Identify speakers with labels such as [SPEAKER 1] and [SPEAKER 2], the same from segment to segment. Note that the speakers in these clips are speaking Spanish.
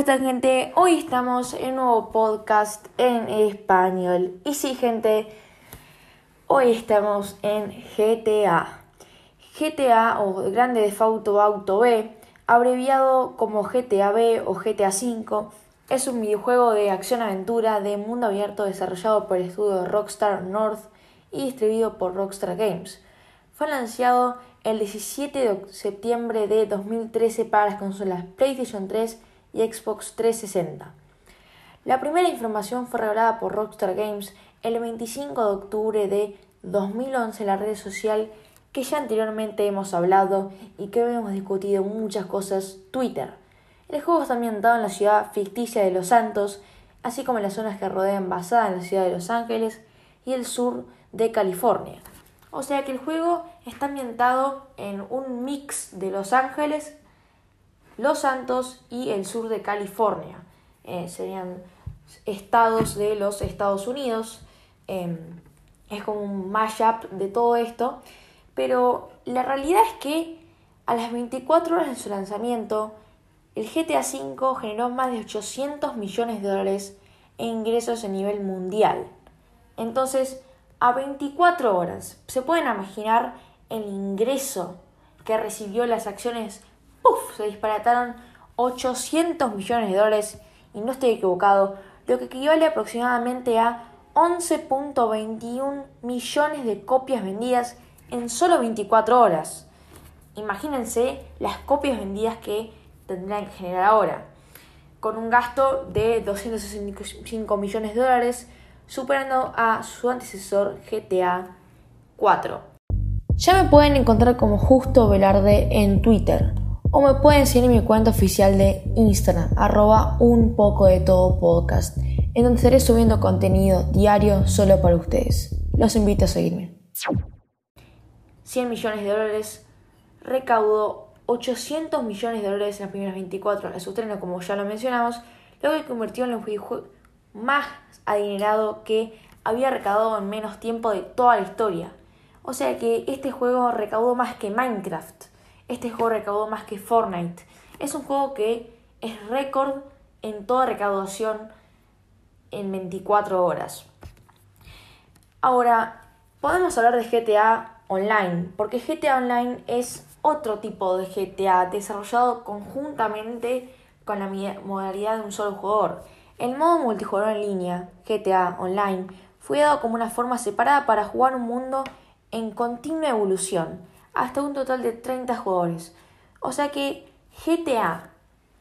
[SPEAKER 1] están gente? Hoy estamos en un nuevo podcast en español. Y sí gente, hoy estamos en GTA. GTA o Grande de Auto Auto B, abreviado como GTA B o GTA V, es un videojuego de acción-aventura de mundo abierto desarrollado por el estudio Rockstar North y distribuido por Rockstar Games. Fue lanzado el 17 de septiembre de 2013 para las consolas PlayStation 3 y Xbox 360. La primera información fue revelada por Rockstar Games el 25 de octubre de 2011 en la red social que ya anteriormente hemos hablado y que hemos discutido muchas cosas, Twitter. El juego está ambientado en la ciudad ficticia de Los Santos, así como en las zonas que rodean basada en la ciudad de Los Ángeles y el sur de California. O sea que el juego está ambientado en un mix de Los Ángeles los Santos y el sur de California. Eh, serían estados de los Estados Unidos. Em, es como un mashup de todo esto. Pero la realidad es que a las 24 horas de su lanzamiento, el GTA V generó más de 800 millones de dólares en ingresos a nivel mundial. Entonces, a 24 horas, se pueden imaginar el ingreso que recibió las acciones se disparataron 800 millones de dólares, y no estoy equivocado, lo que equivale aproximadamente a 11.21 millones de copias vendidas en solo 24 horas. Imagínense las copias vendidas que tendrán que generar ahora, con un gasto de 265 millones de dólares, superando a su antecesor GTA 4. Ya me pueden encontrar como Justo Velarde en Twitter o me pueden seguir en mi cuenta oficial de Instagram, arroba un poco de todo podcast, en donde estaré subiendo contenido diario solo para ustedes. Los invito a seguirme. 100 millones de dólares, recaudó 800 millones de dólares en las primeras 24 horas de su estreno, como ya lo mencionamos, lo que convirtió en el juego más adinerado que había recaudado en menos tiempo de toda la historia. O sea que este juego recaudó más que Minecraft. Este juego recaudó más que Fortnite. Es un juego que es récord en toda recaudación en 24 horas. Ahora, podemos hablar de GTA Online, porque GTA Online es otro tipo de GTA desarrollado conjuntamente con la modalidad de un solo jugador. El modo multijugador en línea, GTA Online, fue dado como una forma separada para jugar un mundo en continua evolución hasta un total de 30 jugadores. O sea que GTA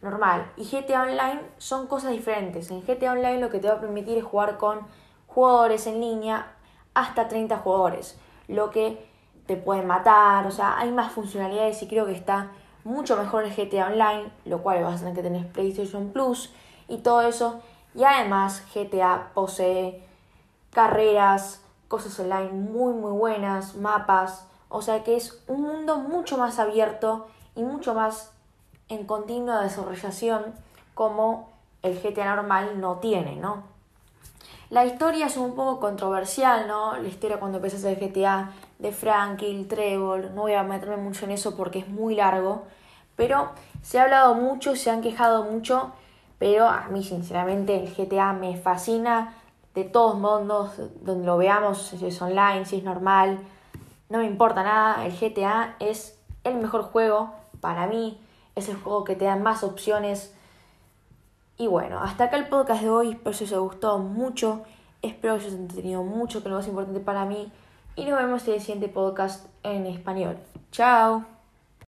[SPEAKER 1] normal y GTA Online son cosas diferentes. En GTA Online lo que te va a permitir es jugar con jugadores en línea hasta 30 jugadores, lo que te puede matar, o sea, hay más funcionalidades y creo que está mucho mejor el GTA Online, lo cual vas a tener que tener PlayStation Plus y todo eso. Y además GTA posee carreras, cosas online muy muy buenas, mapas, o sea que es un mundo mucho más abierto y mucho más en continua desarrollación como el GTA normal no tiene, ¿no? La historia es un poco controversial, ¿no? La historia cuando empiezas el GTA de Frankie, Trevor, no voy a meterme mucho en eso porque es muy largo, pero se ha hablado mucho, se han quejado mucho, pero a mí sinceramente el GTA me fascina de todos modos, donde lo veamos, si es online, si es normal, no me importa nada, el GTA es el mejor juego para mí, es el juego que te da más opciones. Y bueno, hasta acá el podcast de hoy, espero que os haya gustado mucho, espero que os haya entretenido mucho, que es lo más importante para mí, y nos vemos en el siguiente podcast en español. Chao.